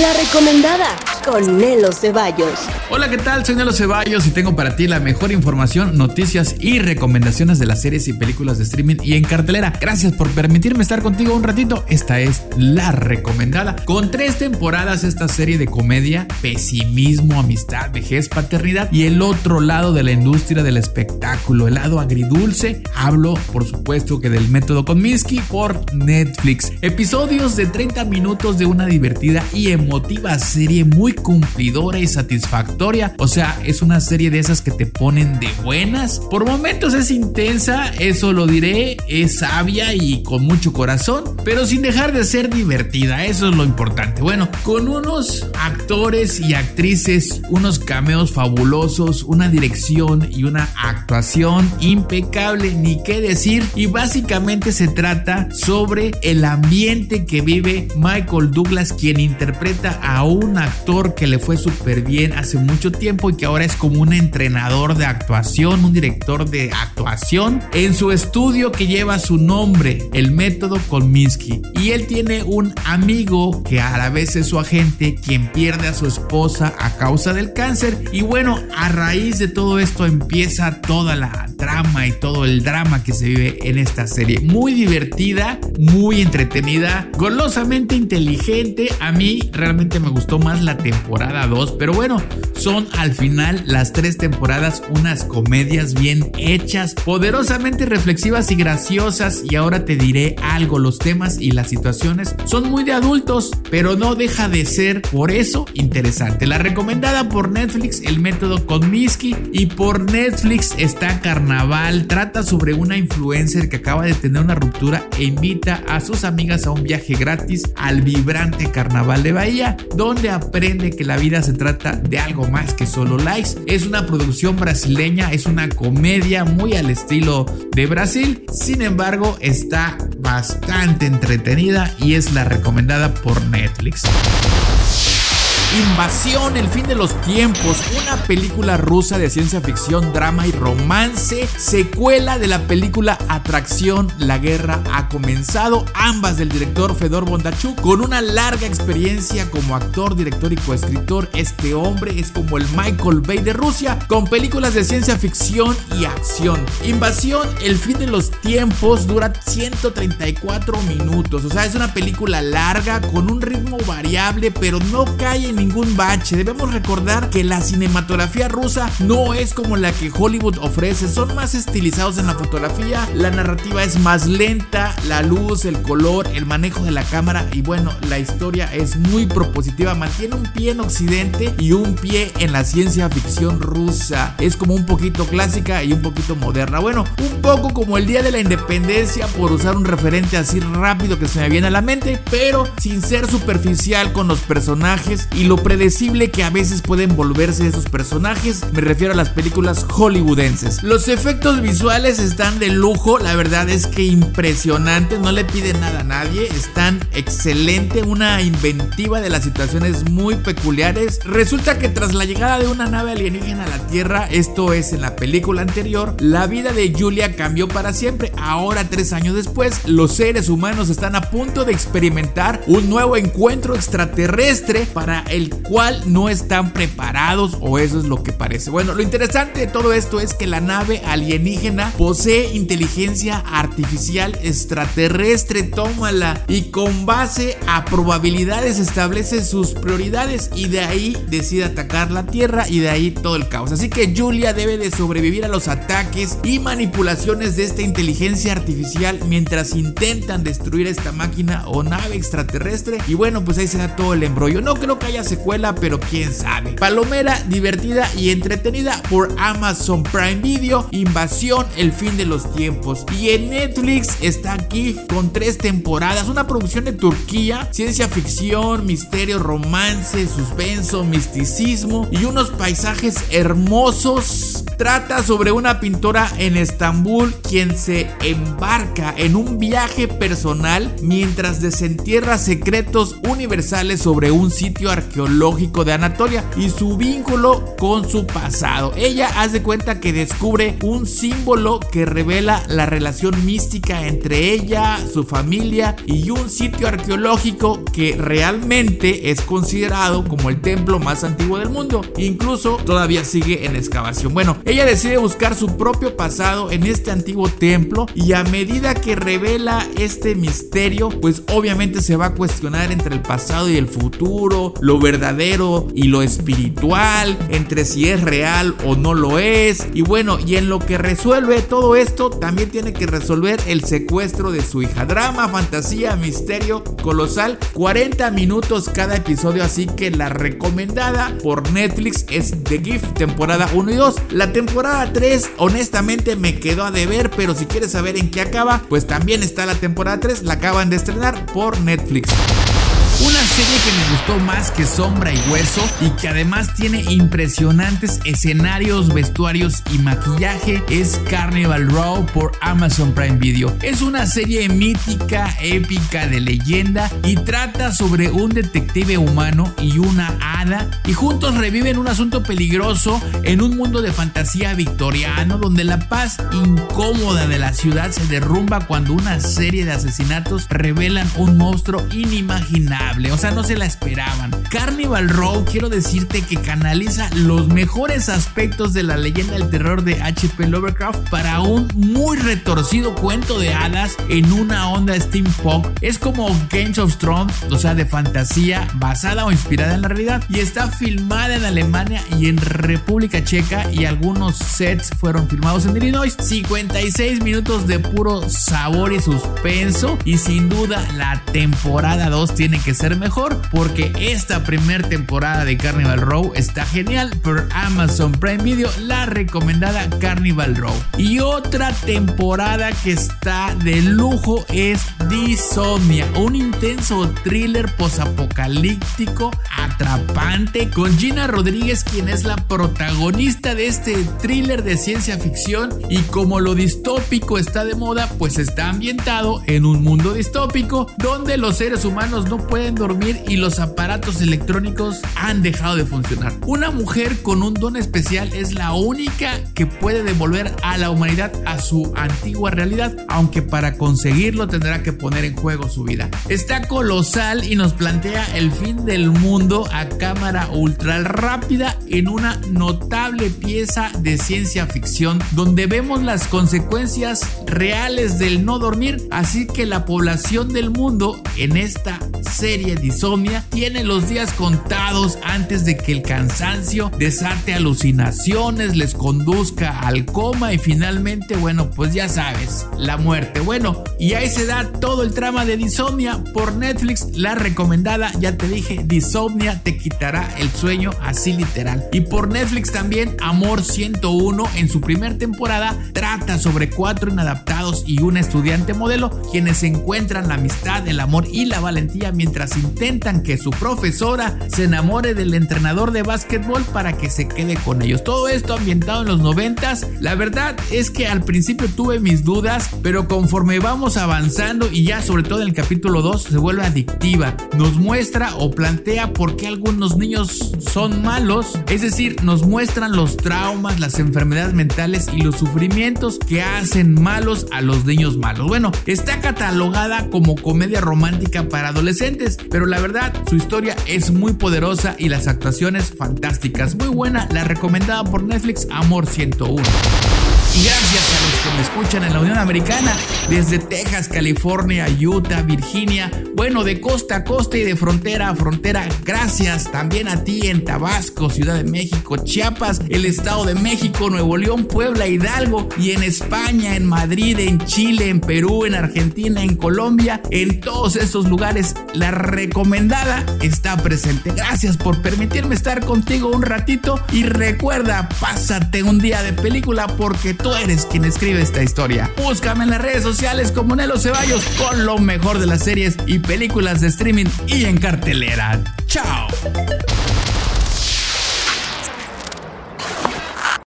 La recomendada con Nelo Ceballos. Hola, ¿qué tal? Soy Nelo Ceballos y tengo para ti la mejor información, noticias y recomendaciones de las series y películas de streaming y en cartelera. Gracias por permitirme estar contigo un ratito. Esta es La Recomendada. Con tres temporadas esta serie de comedia, pesimismo, amistad, vejez, paternidad y el otro lado de la industria del espectáculo, el lado agridulce. Hablo, por supuesto, que del método Kominsky por Netflix. Episodios de 30 minutos de una divertida y emotiva serie muy cumplidora y satisfactoria. O sea, es una serie de esas que te ponen de buenas. Por momentos es intensa, eso lo diré, es sabia y con mucho corazón, pero sin dejar de ser divertida, eso es lo importante. Bueno, con unos actores y actrices, unos cameos fabulosos, una dirección y una actuación impecable, ni qué decir. Y básicamente se trata sobre el ambiente que vive Michael Douglas, quien interpreta a un actor que le fue súper bien hace mucho tiempo y que ahora es como un entrenador de actuación, un director de actuación en su estudio que lleva su nombre, el método Kolminsky. Y él tiene un amigo que a la vez es su agente, quien pierde a su esposa a causa del cáncer. Y bueno, a raíz de todo esto empieza toda la trama y todo el drama que se vive en esta serie. Muy divertida, muy entretenida, golosamente inteligente. A mí realmente me gustó más la temporada temporada 2, pero bueno, son al final las tres temporadas unas comedias bien hechas, poderosamente reflexivas y graciosas y ahora te diré algo, los temas y las situaciones son muy de adultos, pero no deja de ser por eso interesante. La recomendada por Netflix, el método Kominsky y por Netflix está Carnaval, trata sobre una influencer que acaba de tener una ruptura e invita a sus amigas a un viaje gratis al vibrante Carnaval de Bahía, donde aprende que la vida se trata de algo más que solo likes. Es una producción brasileña, es una comedia muy al estilo de Brasil. Sin embargo, está bastante entretenida y es la recomendada por Netflix. Invasión, el fin de los tiempos, una película rusa de ciencia ficción, drama y romance, secuela de la película Atracción, la guerra ha comenzado, ambas del director Fedor Bondachuk, con una larga experiencia como actor, director y coescritor, este hombre es como el Michael Bay de Rusia, con películas de ciencia ficción y acción. Invasión, el fin de los tiempos, dura 134 minutos, o sea, es una película larga, con un ritmo variable, pero no cae en ningún bache. Debemos recordar que la cinematografía rusa no es como la que Hollywood ofrece, son más estilizados en la fotografía, la narrativa es más lenta, la luz, el color, el manejo de la cámara y bueno, la historia es muy propositiva, mantiene un pie en Occidente y un pie en la ciencia ficción rusa. Es como un poquito clásica y un poquito moderna. Bueno, un poco como el Día de la Independencia por usar un referente así rápido que se me viene a la mente, pero sin ser superficial con los personajes y predecible que a veces pueden volverse esos personajes, me refiero a las películas hollywoodenses. Los efectos visuales están de lujo, la verdad es que impresionante, no le piden nada a nadie, están excelente, una inventiva de las situaciones muy peculiares. Resulta que tras la llegada de una nave alienígena a la Tierra, esto es en la película anterior, la vida de Julia cambió para siempre. Ahora, tres años después, los seres humanos están a punto de experimentar un nuevo encuentro extraterrestre para el cual no están preparados o eso es lo que parece. Bueno, lo interesante de todo esto es que la nave alienígena posee inteligencia artificial extraterrestre, tómala y con base a probabilidades establece sus prioridades y de ahí decide atacar la Tierra y de ahí todo el caos. Así que Julia debe de sobrevivir a los ataques y manipulaciones de esta inteligencia artificial mientras intentan destruir esta máquina o nave extraterrestre y bueno, pues ahí se da todo el embrollo. No creo que haya secuela, pero quién sabe. Palomera, divertida y entretenida por Amazon Prime Video, Invasión, el fin de los tiempos. Y en Netflix está aquí con tres temporadas, una producción de Turquía, ciencia ficción, misterio, romance, suspenso, misticismo y unos paisajes hermosos. Trata sobre una pintora en Estambul quien se embarca en un viaje personal mientras desentierra secretos universales sobre un sitio arqueológico arqueológico de Anatolia y su vínculo con su pasado. Ella hace cuenta que descubre un símbolo que revela la relación mística entre ella, su familia y un sitio arqueológico que realmente es considerado como el templo más antiguo del mundo. Incluso todavía sigue en excavación. Bueno, ella decide buscar su propio pasado en este antiguo templo y a medida que revela este misterio, pues obviamente se va a cuestionar entre el pasado y el futuro, verdadero y lo espiritual, entre si es real o no lo es. Y bueno, y en lo que resuelve todo esto, también tiene que resolver el secuestro de su hija. Drama, fantasía, misterio colosal. 40 minutos cada episodio, así que la recomendada por Netflix es The Gift, temporada 1 y 2. La temporada 3, honestamente, me quedó a deber, pero si quieres saber en qué acaba, pues también está la temporada 3, la acaban de estrenar por Netflix. Una serie que me gustó más que Sombra y Hueso y que además tiene impresionantes escenarios, vestuarios y maquillaje es Carnival Row por Amazon Prime Video. Es una serie mítica, épica, de leyenda y trata sobre un detective humano y una hada y juntos reviven un asunto peligroso en un mundo de fantasía victoriano donde la paz incómoda de la ciudad se derrumba cuando una serie de asesinatos revelan un monstruo inimaginable o sea, no se la esperaban. Carnival Row, quiero decirte que canaliza los mejores aspectos de la leyenda del terror de HP Lovecraft para un muy retorcido cuento de hadas en una onda steampunk. Es como Games of Thrones, o sea, de fantasía basada o inspirada en la realidad y está filmada en Alemania y en República Checa y algunos sets fueron filmados en Illinois. 56 minutos de puro sabor y suspenso y sin duda la temporada 2 tiene que ser mejor porque esta primera temporada de Carnival Row está genial por Amazon Prime Video, la recomendada Carnival Row. Y otra temporada que está de lujo es Disomnia, un intenso thriller posapocalíptico atrapante con Gina Rodríguez quien es la protagonista de este thriller de ciencia ficción y como lo distópico está de moda, pues está ambientado en un mundo distópico donde los seres humanos no pueden dormir y los aparatos electrónicos han dejado de funcionar. Una mujer con un don especial es la única que puede devolver a la humanidad a su antigua realidad, aunque para conseguirlo tendrá que poner en juego su vida. Está colosal y nos plantea el fin del mundo a cámara ultra rápida en una notable pieza de ciencia ficción donde vemos las consecuencias reales del no dormir, así que la población del mundo en esta serie de insomnia tiene los días contados antes de que el cansancio desate alucinaciones, les conduzca al coma y finalmente, bueno, pues ya sabes, la muerte. Bueno, y ahí se da todo el trama de Disomnia por Netflix, la recomendada, ya te dije, Disomnia te quitará el sueño así literal. Y por Netflix también, Amor 101 en su primera temporada trata sobre cuatro inadaptados y un estudiante modelo quienes encuentran la amistad, el amor y la valentía mientras intentan que su se enamore del entrenador de básquetbol para que se quede con ellos. Todo esto ambientado en los noventas. La verdad es que al principio tuve mis dudas, pero conforme vamos avanzando y ya sobre todo en el capítulo 2 se vuelve adictiva. Nos muestra o plantea por qué algunos niños son malos, es decir, nos muestran los traumas, las enfermedades mentales y los sufrimientos que hacen malos a los niños malos. Bueno, está catalogada como comedia romántica para adolescentes, pero la verdad su historia es muy poderosa y las actuaciones fantásticas. Muy buena, la recomendada por Netflix Amor 101. Gracias a los que me escuchan en la Unión Americana, desde Texas, California, Utah, Virginia, bueno, de costa a costa y de frontera a frontera, gracias también a ti en Tabasco, Ciudad de México, Chiapas, el Estado de México, Nuevo León, Puebla, Hidalgo y en España, en Madrid, en Chile, en Perú, en Argentina, en Colombia, en todos esos lugares, la recomendada está presente. Gracias por permitirme estar contigo un ratito y recuerda, pásate un día de película porque tú eres quien escribe esta historia. Búscame en las redes sociales como Nelo Ceballos con lo mejor de las series y películas de streaming y en cartelera. ¡Chao!